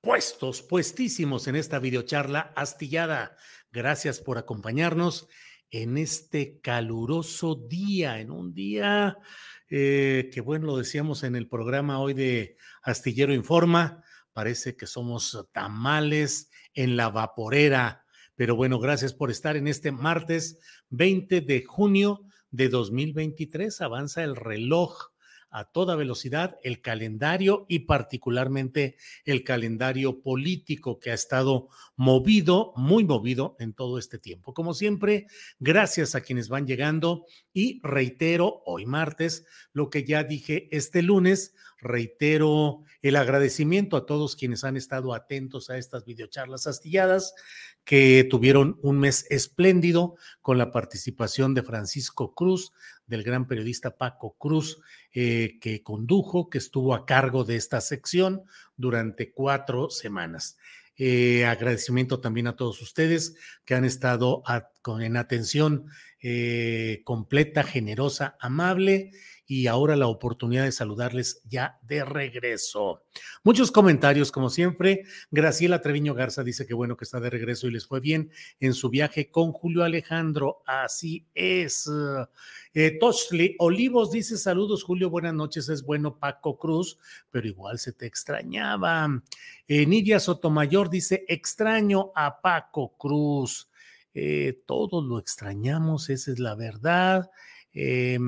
puestos, puestísimos en esta videocharla astillada. Gracias por acompañarnos en este caluroso día, en un día eh, que, bueno, lo decíamos en el programa hoy de Astillero Informa, parece que somos tamales en la vaporera, pero bueno, gracias por estar en este martes 20 de junio de 2023. Avanza el reloj a toda velocidad el calendario y particularmente el calendario político que ha estado movido, muy movido en todo este tiempo. Como siempre, gracias a quienes van llegando y reitero hoy martes lo que ya dije este lunes, reitero el agradecimiento a todos quienes han estado atentos a estas videocharlas astilladas que tuvieron un mes espléndido con la participación de Francisco Cruz, del gran periodista Paco Cruz, eh, que condujo, que estuvo a cargo de esta sección durante cuatro semanas. Eh, agradecimiento también a todos ustedes que han estado con, en atención eh, completa, generosa, amable y ahora la oportunidad de saludarles ya de regreso. Muchos comentarios, como siempre. Graciela Treviño Garza dice que bueno que está de regreso y les fue bien en su viaje con Julio Alejandro. Así es. Eh, Olivos dice saludos, Julio, buenas noches. Es bueno Paco Cruz, pero igual se te extrañaba. Eh, Nidia Sotomayor dice extraño a Paco Cruz. Eh, todos lo extrañamos, esa es la verdad. Eh,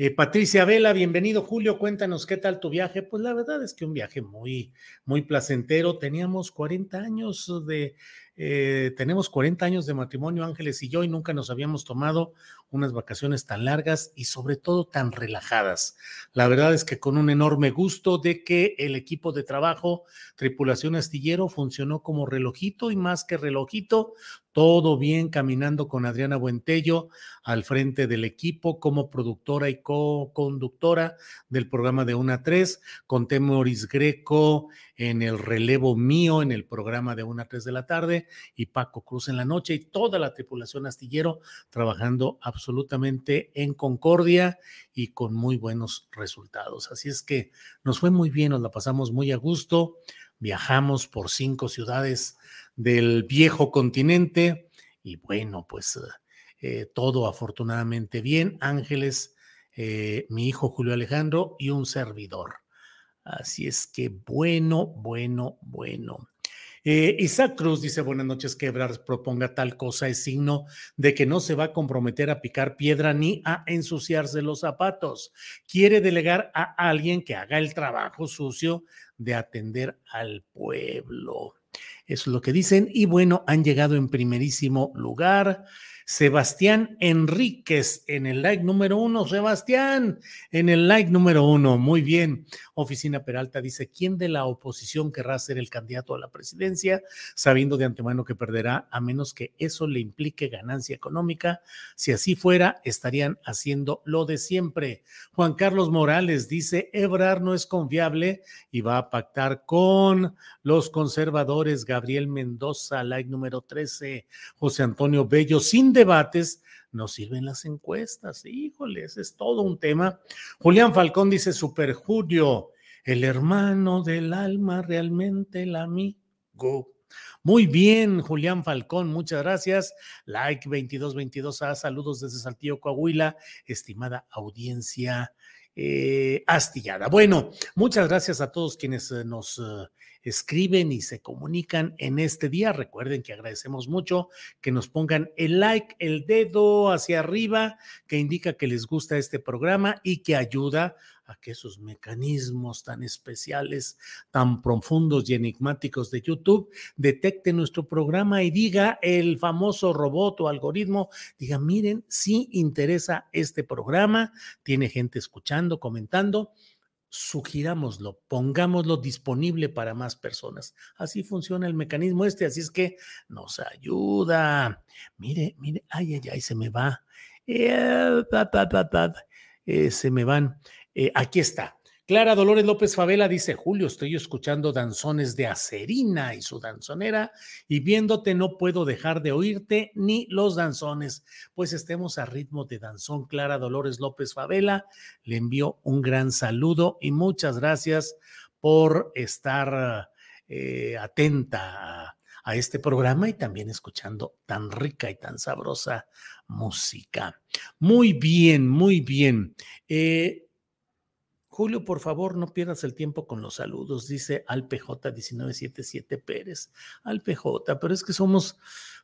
eh, Patricia Vela, bienvenido Julio, cuéntanos qué tal tu viaje. Pues la verdad es que un viaje muy, muy placentero. Teníamos 40 años de, eh, tenemos 40 años de matrimonio Ángeles y yo y nunca nos habíamos tomado unas vacaciones tan largas y sobre todo tan relajadas. La verdad es que con un enorme gusto de que el equipo de trabajo, tripulación astillero, funcionó como relojito y más que relojito, todo bien caminando con Adriana Buentello al frente del equipo como productora y co-conductora del programa de Una 3, con Temoris Greco en el relevo mío en el programa de Una 3 de la tarde y Paco Cruz en la noche y toda la tripulación astillero trabajando absolutamente en concordia y con muy buenos resultados. Así es que nos fue muy bien, nos la pasamos muy a gusto, viajamos por cinco ciudades del viejo continente y bueno, pues eh, todo afortunadamente bien. Ángeles, eh, mi hijo Julio Alejandro y un servidor. Así es que bueno, bueno, bueno. Eh, Isaac Cruz dice, buenas noches, que proponga tal cosa es signo de que no se va a comprometer a picar piedra ni a ensuciarse los zapatos. Quiere delegar a alguien que haga el trabajo sucio de atender al pueblo. Eso es lo que dicen. Y bueno, han llegado en primerísimo lugar. Sebastián Enríquez en el like número uno. Sebastián, en el like número uno. Muy bien. Oficina Peralta dice, ¿quién de la oposición querrá ser el candidato a la presidencia, sabiendo de antemano que perderá, a menos que eso le implique ganancia económica? Si así fuera, estarían haciendo lo de siempre. Juan Carlos Morales dice, Ebrar no es confiable y va a pactar con los conservadores. Gabriel Mendoza, like número 13. José Antonio Bello, sin debates, nos sirven las encuestas. Híjole, ese es todo un tema. Julián Falcón dice, Super Julio, el hermano del alma, realmente el amigo. Muy bien, Julián Falcón, muchas gracias. Like 2222A, saludos desde Saltillo, Coahuila, estimada audiencia eh, astillada. Bueno, muchas gracias a todos quienes eh, nos eh, escriben y se comunican en este día. Recuerden que agradecemos mucho que nos pongan el like, el dedo hacia arriba, que indica que les gusta este programa y que ayuda a que esos mecanismos tan especiales, tan profundos y enigmáticos de YouTube detecten nuestro programa y diga el famoso robot o algoritmo, diga, miren, si interesa este programa, tiene gente escuchando, comentando, sugirámoslo, pongámoslo disponible para más personas. Así funciona el mecanismo este, así es que nos ayuda. Mire, mire, ay, ay, ay, se me va. Eh, eh, se me van. Eh, aquí está. Clara Dolores López Favela dice, Julio, estoy escuchando danzones de Acerina y su danzonera y viéndote no puedo dejar de oírte ni los danzones. Pues estemos a ritmo de danzón. Clara Dolores López Favela le envió un gran saludo y muchas gracias por estar eh, atenta a, este programa y también escuchando tan rica y tan sabrosa música. Muy bien, muy bien. Eh, Julio, por favor, no pierdas el tiempo con los saludos, dice AlPJ1977 Pérez. AlPJ, pero es que somos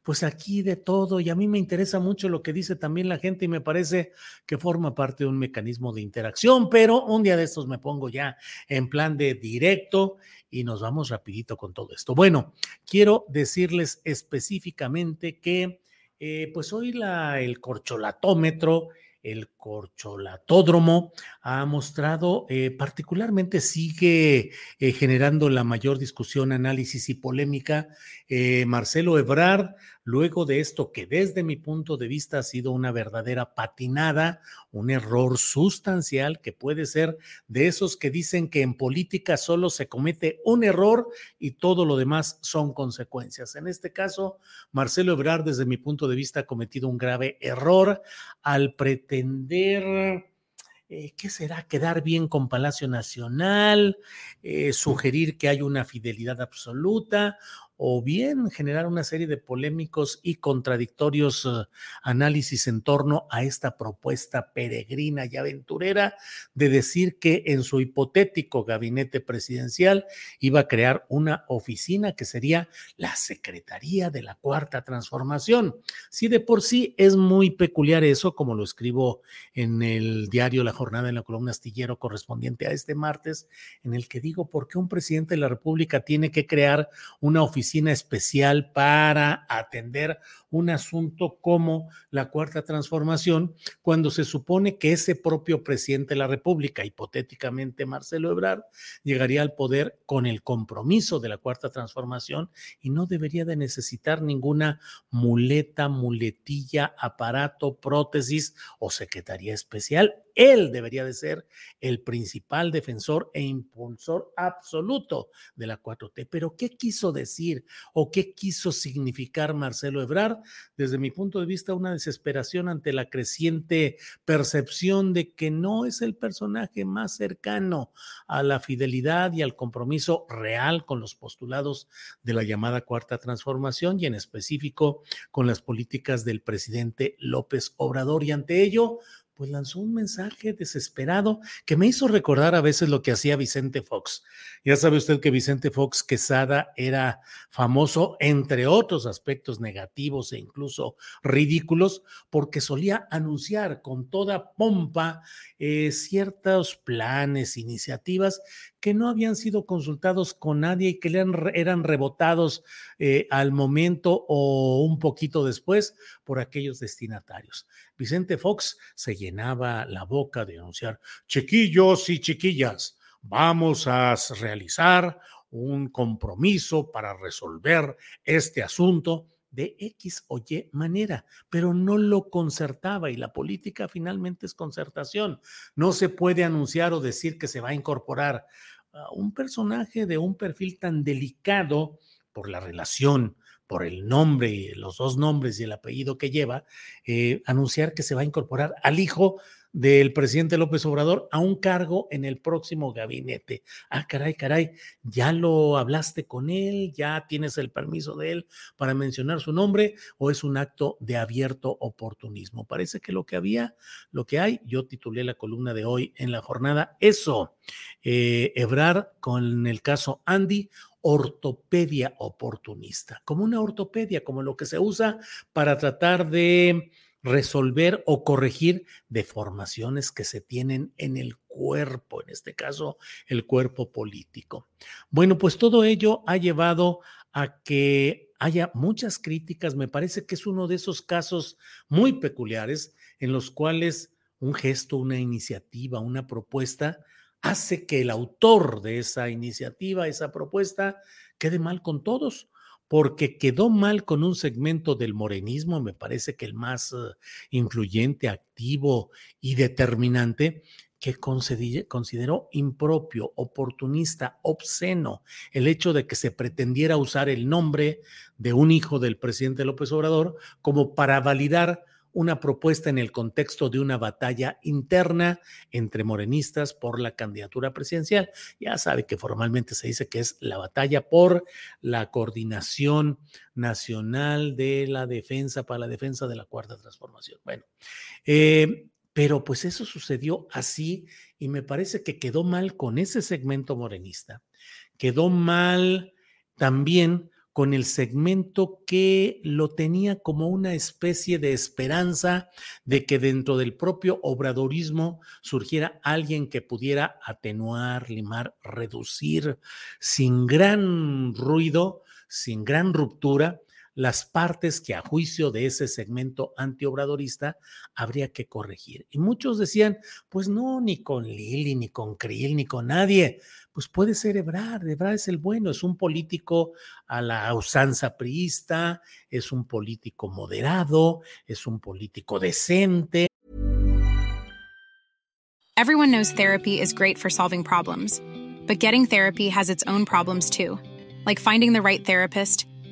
pues aquí de todo y a mí me interesa mucho lo que dice también la gente y me parece que forma parte de un mecanismo de interacción, pero un día de estos me pongo ya en plan de directo y nos vamos rapidito con todo esto. Bueno, quiero decirles específicamente que eh, pues hoy la, el corcholatómetro el corcholatódromo ha mostrado, eh, particularmente sigue eh, generando la mayor discusión, análisis y polémica. Eh, Marcelo Ebrard luego de esto que desde mi punto de vista ha sido una verdadera patinada, un error sustancial que puede ser de esos que dicen que en política solo se comete un error y todo lo demás son consecuencias. En este caso, Marcelo Ebrard desde mi punto de vista ha cometido un grave error al pretender... Eh, ¿qué será? Quedar bien con Palacio Nacional, eh, sugerir que hay una fidelidad absoluta o bien generar una serie de polémicos y contradictorios eh, análisis en torno a esta propuesta peregrina y aventurera de decir que en su hipotético gabinete presidencial iba a crear una oficina que sería la Secretaría de la Cuarta Transformación. Si de por sí es muy peculiar eso, como lo escribo en el diario La Jornada en la columna astillero correspondiente a este martes, en el que digo por qué un presidente de la República tiene que crear una oficina especial para atender un asunto como la cuarta transformación, cuando se supone que ese propio presidente de la República, hipotéticamente Marcelo Ebrard, llegaría al poder con el compromiso de la cuarta transformación y no debería de necesitar ninguna muleta, muletilla, aparato, prótesis o secretaría especial. Él debería de ser el principal defensor e impulsor absoluto de la 4T. Pero ¿qué quiso decir o qué quiso significar Marcelo Ebrard? Desde mi punto de vista, una desesperación ante la creciente percepción de que no es el personaje más cercano a la fidelidad y al compromiso real con los postulados de la llamada Cuarta Transformación y en específico con las políticas del presidente López Obrador. Y ante ello, pues lanzó un mensaje desesperado que me hizo recordar a veces lo que hacía Vicente Fox. Ya sabe usted que Vicente Fox Quesada era famoso, entre otros aspectos negativos e incluso ridículos, porque solía anunciar con toda pompa eh, ciertos planes, iniciativas que no habían sido consultados con nadie y que eran, eran rebotados eh, al momento o un poquito después por aquellos destinatarios. Vicente Fox se llenaba la boca de anunciar, chiquillos y chiquillas, vamos a realizar un compromiso para resolver este asunto de X o Y manera, pero no lo concertaba y la política finalmente es concertación. No se puede anunciar o decir que se va a incorporar un personaje de un perfil tan delicado por la relación por el nombre, los dos nombres y el apellido que lleva, eh, anunciar que se va a incorporar al hijo del presidente López Obrador a un cargo en el próximo gabinete. Ah, caray, caray, ya lo hablaste con él, ya tienes el permiso de él para mencionar su nombre o es un acto de abierto oportunismo. Parece que lo que había, lo que hay, yo titulé la columna de hoy en la jornada, eso, eh, Ebrar con el caso Andy, ortopedia oportunista, como una ortopedia, como lo que se usa para tratar de resolver o corregir deformaciones que se tienen en el cuerpo, en este caso el cuerpo político. Bueno, pues todo ello ha llevado a que haya muchas críticas. Me parece que es uno de esos casos muy peculiares en los cuales un gesto, una iniciativa, una propuesta hace que el autor de esa iniciativa, esa propuesta, quede mal con todos porque quedó mal con un segmento del morenismo, me parece que el más eh, influyente, activo y determinante, que consideró impropio, oportunista, obsceno el hecho de que se pretendiera usar el nombre de un hijo del presidente López Obrador como para validar una propuesta en el contexto de una batalla interna entre morenistas por la candidatura presidencial. Ya sabe que formalmente se dice que es la batalla por la coordinación nacional de la defensa para la defensa de la cuarta transformación. Bueno, eh, pero pues eso sucedió así y me parece que quedó mal con ese segmento morenista. Quedó mal también con el segmento que lo tenía como una especie de esperanza de que dentro del propio obradorismo surgiera alguien que pudiera atenuar, limar, reducir sin gran ruido, sin gran ruptura, las partes que a juicio de ese segmento antiobradorista habría que corregir. Y muchos decían, pues no, ni con Lili, ni con Krill, ni con nadie. Pues puede ser Ebrard, Ebrard es el bueno, es un político a la usanza priista, es un político moderado, es un político decente. Everyone knows therapy is great for solving problems, but getting therapy has its own problems too, like finding the right therapist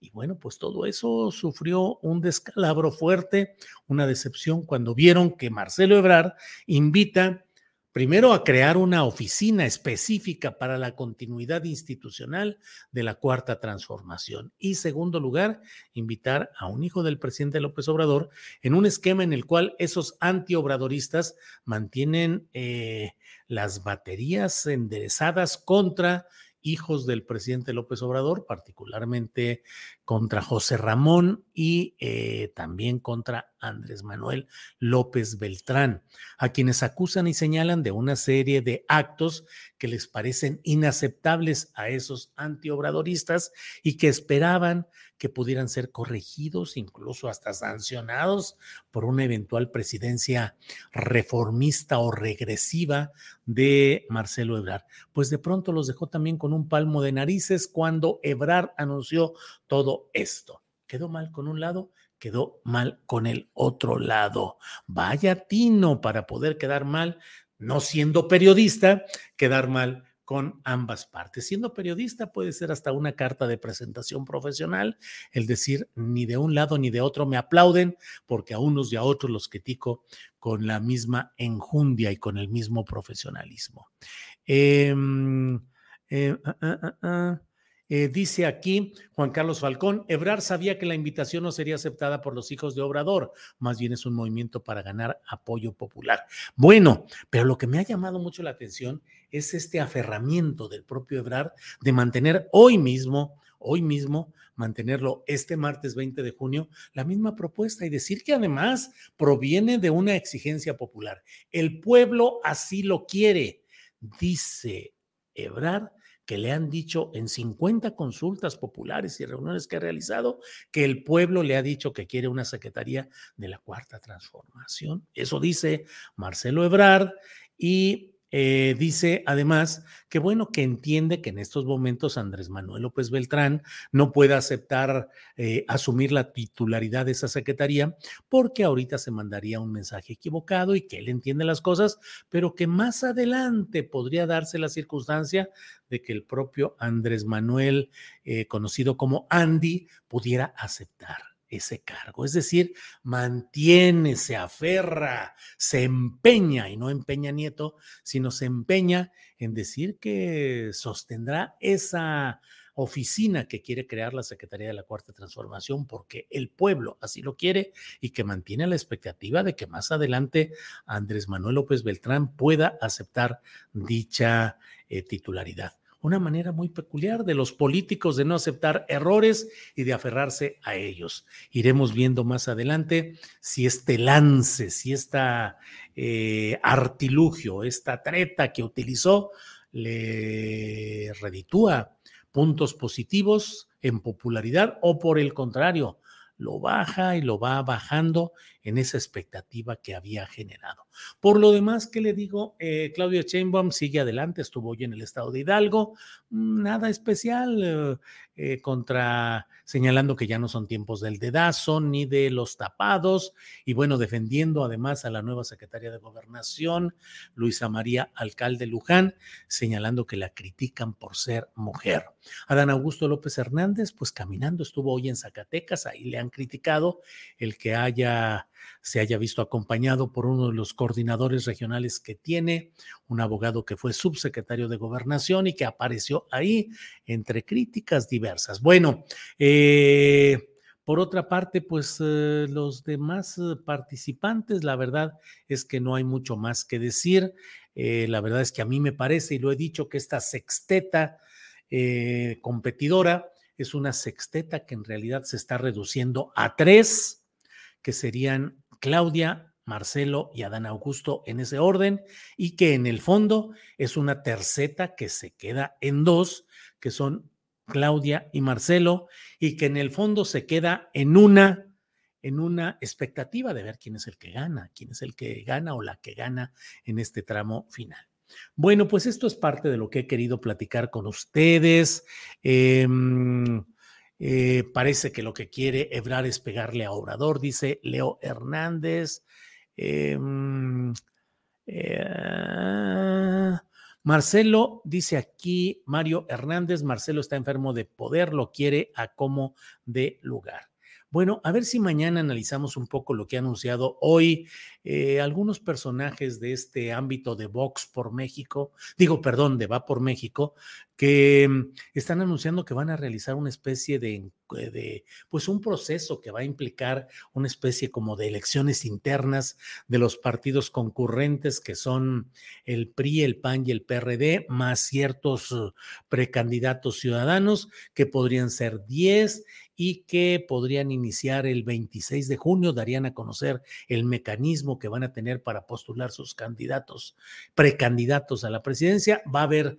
Y bueno, pues todo eso sufrió un descalabro fuerte, una decepción cuando vieron que Marcelo Ebrard invita primero a crear una oficina específica para la continuidad institucional de la cuarta transformación y segundo lugar, invitar a un hijo del presidente López Obrador en un esquema en el cual esos antiobradoristas mantienen eh, las baterías enderezadas contra hijos del presidente López Obrador, particularmente contra José Ramón y eh, también contra Andrés Manuel López Beltrán, a quienes acusan y señalan de una serie de actos que les parecen inaceptables a esos antiobradoristas y que esperaban que pudieran ser corregidos, incluso hasta sancionados por una eventual presidencia reformista o regresiva de Marcelo Ebrard. Pues de pronto los dejó también con un palmo de narices cuando Ebrard anunció todo esto. Quedó mal con un lado, quedó mal con el otro lado. Vaya tino para poder quedar mal, no siendo periodista, quedar mal con ambas partes. Siendo periodista puede ser hasta una carta de presentación profesional, el decir ni de un lado ni de otro me aplauden porque a unos y a otros los critico con la misma enjundia y con el mismo profesionalismo. Em, eh, ah, Eh, dice aquí Juan Carlos Falcón, Ebrar sabía que la invitación no sería aceptada por los hijos de Obrador, más bien es un movimiento para ganar apoyo popular. Bueno, pero lo que me ha llamado mucho la atención es este aferramiento del propio Ebrar de mantener hoy mismo, hoy mismo, mantenerlo este martes 20 de junio, la misma propuesta y decir que además proviene de una exigencia popular. El pueblo así lo quiere, dice Ebrar que le han dicho en 50 consultas populares y reuniones que ha realizado que el pueblo le ha dicho que quiere una secretaría de la cuarta transformación. Eso dice Marcelo Ebrard y eh, dice además que bueno, que entiende que en estos momentos Andrés Manuel López Beltrán no puede aceptar eh, asumir la titularidad de esa secretaría porque ahorita se mandaría un mensaje equivocado y que él entiende las cosas, pero que más adelante podría darse la circunstancia de que el propio Andrés Manuel, eh, conocido como Andy, pudiera aceptar ese cargo. Es decir, mantiene, se aferra, se empeña, y no empeña Nieto, sino se empeña en decir que sostendrá esa oficina que quiere crear la Secretaría de la Cuarta Transformación porque el pueblo así lo quiere y que mantiene la expectativa de que más adelante Andrés Manuel López Beltrán pueda aceptar dicha eh, titularidad una manera muy peculiar de los políticos de no aceptar errores y de aferrarse a ellos. Iremos viendo más adelante si este lance, si esta eh, artilugio, esta treta que utilizó le reditúa puntos positivos en popularidad o por el contrario, lo baja y lo va bajando en esa expectativa que había generado. Por lo demás, ¿qué le digo? Eh, Claudia Chainbaum sigue adelante, estuvo hoy en el estado de Hidalgo, mm, nada especial eh, eh, contra señalando que ya no son tiempos del dedazo ni de los tapados y bueno, defendiendo además a la nueva secretaria de gobernación, Luisa María Alcalde Luján, señalando que la critican por ser mujer. Adán Augusto López Hernández, pues caminando, estuvo hoy en Zacatecas, ahí le han criticado el que haya se haya visto acompañado por uno de los coordinadores regionales que tiene, un abogado que fue subsecretario de gobernación y que apareció ahí entre críticas diversas. Bueno, eh, por otra parte, pues eh, los demás eh, participantes, la verdad es que no hay mucho más que decir. la verdad es que a mí me parece, y lo he dicho, que esta sexteta competidora es una sexteta que en realidad se está reduciendo a tres, que serían Claudia, Marcelo y Adán Augusto en ese orden, y que en el fondo es una terceta que se queda en dos, que son Claudia y Marcelo, y que en el fondo se queda en una en una expectativa de ver quién es el que gana, quién es el que gana o la que gana en este tramo final. Bueno, pues esto es parte de lo que he querido platicar con ustedes. Eh, eh, parece que lo que quiere Ebrar es pegarle a Obrador, dice Leo Hernández. Em, eh, Marcelo dice aquí, Mario Hernández, Marcelo está enfermo de poder, lo quiere a como de lugar. Bueno, a ver si mañana analizamos un poco lo que ha anunciado hoy eh, algunos personajes de este ámbito de Vox por México, digo, perdón, de Va por México, que mm, están anunciando que van a realizar una especie de, eh, de, pues un proceso que va a implicar una especie como de elecciones internas de los partidos concurrentes que son el PRI, el PAN y el PRD, más ciertos uh, precandidatos ciudadanos que podrían ser 10 y que podrían iniciar el 26 de junio, darían a conocer el mecanismo que van a tener para postular sus candidatos, precandidatos a la presidencia. Va a haber,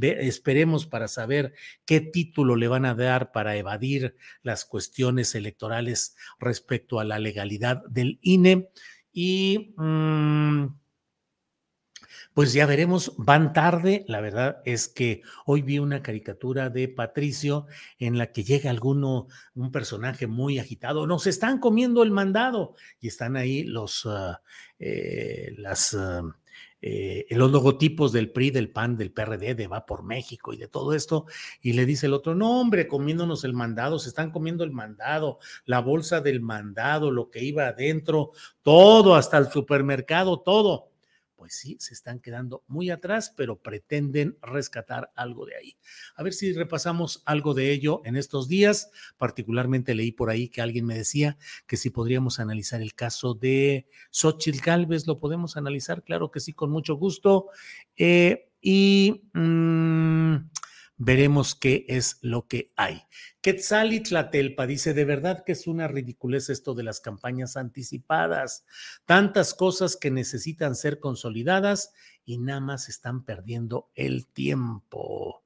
esperemos para saber qué título le van a dar para evadir las cuestiones electorales respecto a la legalidad del INE. Y mm, pues ya veremos, van tarde. La verdad es que hoy vi una caricatura de Patricio en la que llega alguno, un personaje muy agitado. Nos están comiendo el mandado y están ahí los, eh, las, eh, los logotipos del PRI, del PAN, del PRD, de Va por México y de todo esto. Y le dice el otro, no, hombre, comiéndonos el mandado, se están comiendo el mandado, la bolsa del mandado, lo que iba adentro, todo, hasta el supermercado, todo pues sí, se están quedando muy atrás, pero pretenden rescatar algo de ahí. A ver si repasamos algo de ello en estos días. Particularmente leí por ahí que alguien me decía que si podríamos analizar el caso de Xochitl Galvez, lo podemos analizar, claro que sí, con mucho gusto. Eh, y mm, veremos qué es lo que hay. Quetzalitlatelpa dice, de verdad que es una ridiculez esto de las campañas anticipadas, tantas cosas que necesitan ser consolidadas y nada más están perdiendo el tiempo.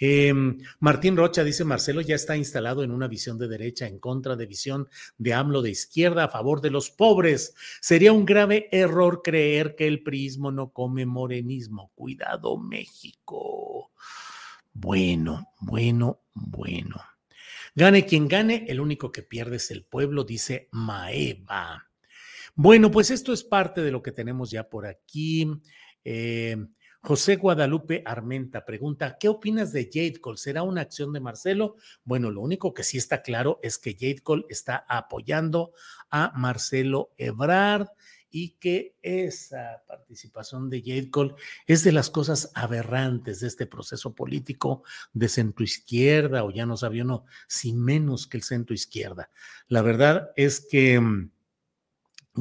Em, Martín Rocha dice, Marcelo ya está instalado en una visión de derecha en contra de visión de AMLO de izquierda a favor de los pobres. Sería un grave error creer que el prismo no come morenismo. Cuidado, México. Bueno, bueno, bueno. Gane quien gane, el único que pierde es el pueblo, dice Maeva. Bueno, pues esto es parte de lo que tenemos ya por aquí. Eh, José Guadalupe Armenta pregunta, ¿qué opinas de Jade Cole? ¿Será una acción de Marcelo? Bueno, lo único que sí está claro es que Jade Cole está apoyando a Marcelo Ebrard y que esa participación de Jade Cole es de las cosas aberrantes de este proceso político de centro izquierda, o ya no sabía uno, si menos que el centro izquierda. La verdad es que mm,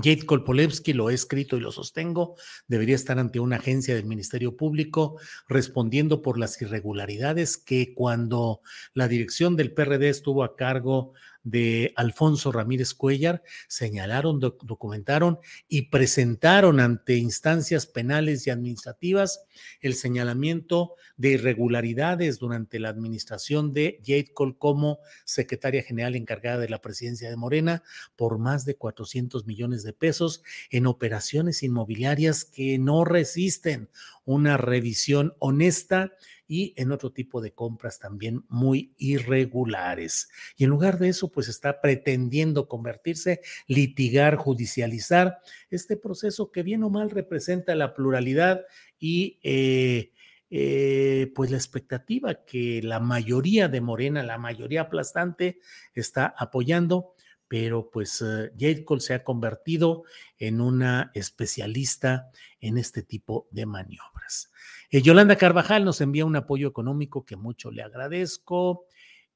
Jade Kolpolevsky, lo he escrito y lo sostengo, debería estar ante una agencia del Ministerio Público respondiendo por las irregularidades que cuando la dirección del PRD estuvo a cargo de Alfonso Ramírez Cuellar, señalaron, documentaron y presentaron ante instancias penales y administrativas el señalamiento de irregularidades durante la administración de Jade Cole como secretaria general encargada de la presidencia de Morena por más de 400 millones de pesos en operaciones inmobiliarias que no resisten una revisión honesta y en otro tipo de compras también muy irregulares. Y en lugar de eso, pues está pretendiendo convertirse, litigar, judicializar este proceso que bien o mal representa la pluralidad y... Eh, eh, pues la expectativa que la mayoría de Morena, la mayoría aplastante, está apoyando, pero pues uh, Jade Cole se ha convertido en una especialista en este tipo de maniobras. Eh, Yolanda Carvajal nos envía un apoyo económico que mucho le agradezco.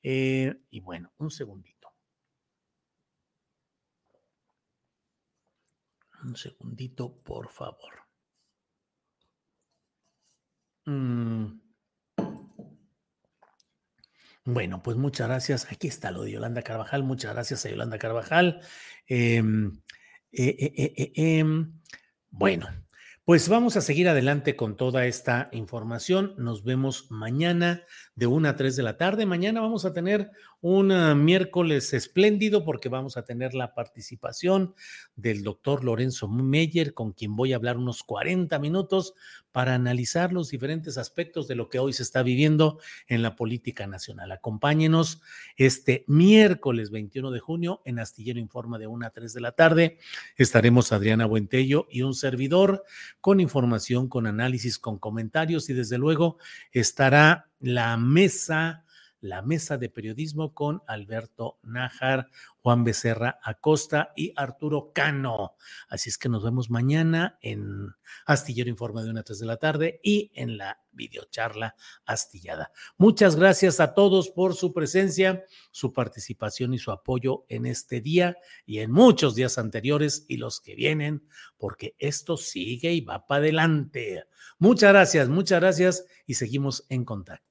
Eh, y bueno, un segundito. Un segundito, por favor. Mm. Bueno, pues muchas gracias. Aquí está lo de Yolanda Carvajal. Muchas gracias a Yolanda Carvajal. Em, eh, em, bueno, pues vamos a seguir adelante con toda esta información. Nos vemos mañana de 1 a 3 de la tarde. Mañana vamos a tener un ah, miércoles espléndido porque vamos a tener la participación del doctor Lorenzo Meyer, con quien voy a hablar unos 40 minutos para analizar los diferentes aspectos de lo que hoy se está viviendo en la política nacional. Acompáñenos este miércoles 21 de junio en Astillero Informa de 1 a 3 de la tarde. Estaremos Adriana Buentello y un servidor con información, con análisis, con comentarios y desde luego estará la mesa la mesa de periodismo con Alberto Nájar, Juan Becerra Acosta y Arturo Cano. Así es que nos vemos mañana en Astillero Informa de una a 3 de la tarde y en la videocharla astillada. Muchas gracias a todos por su presencia, su participación y su apoyo en este día y en muchos días anteriores y los que vienen, porque esto sigue y va para adelante. Muchas gracias, muchas gracias y seguimos en contacto.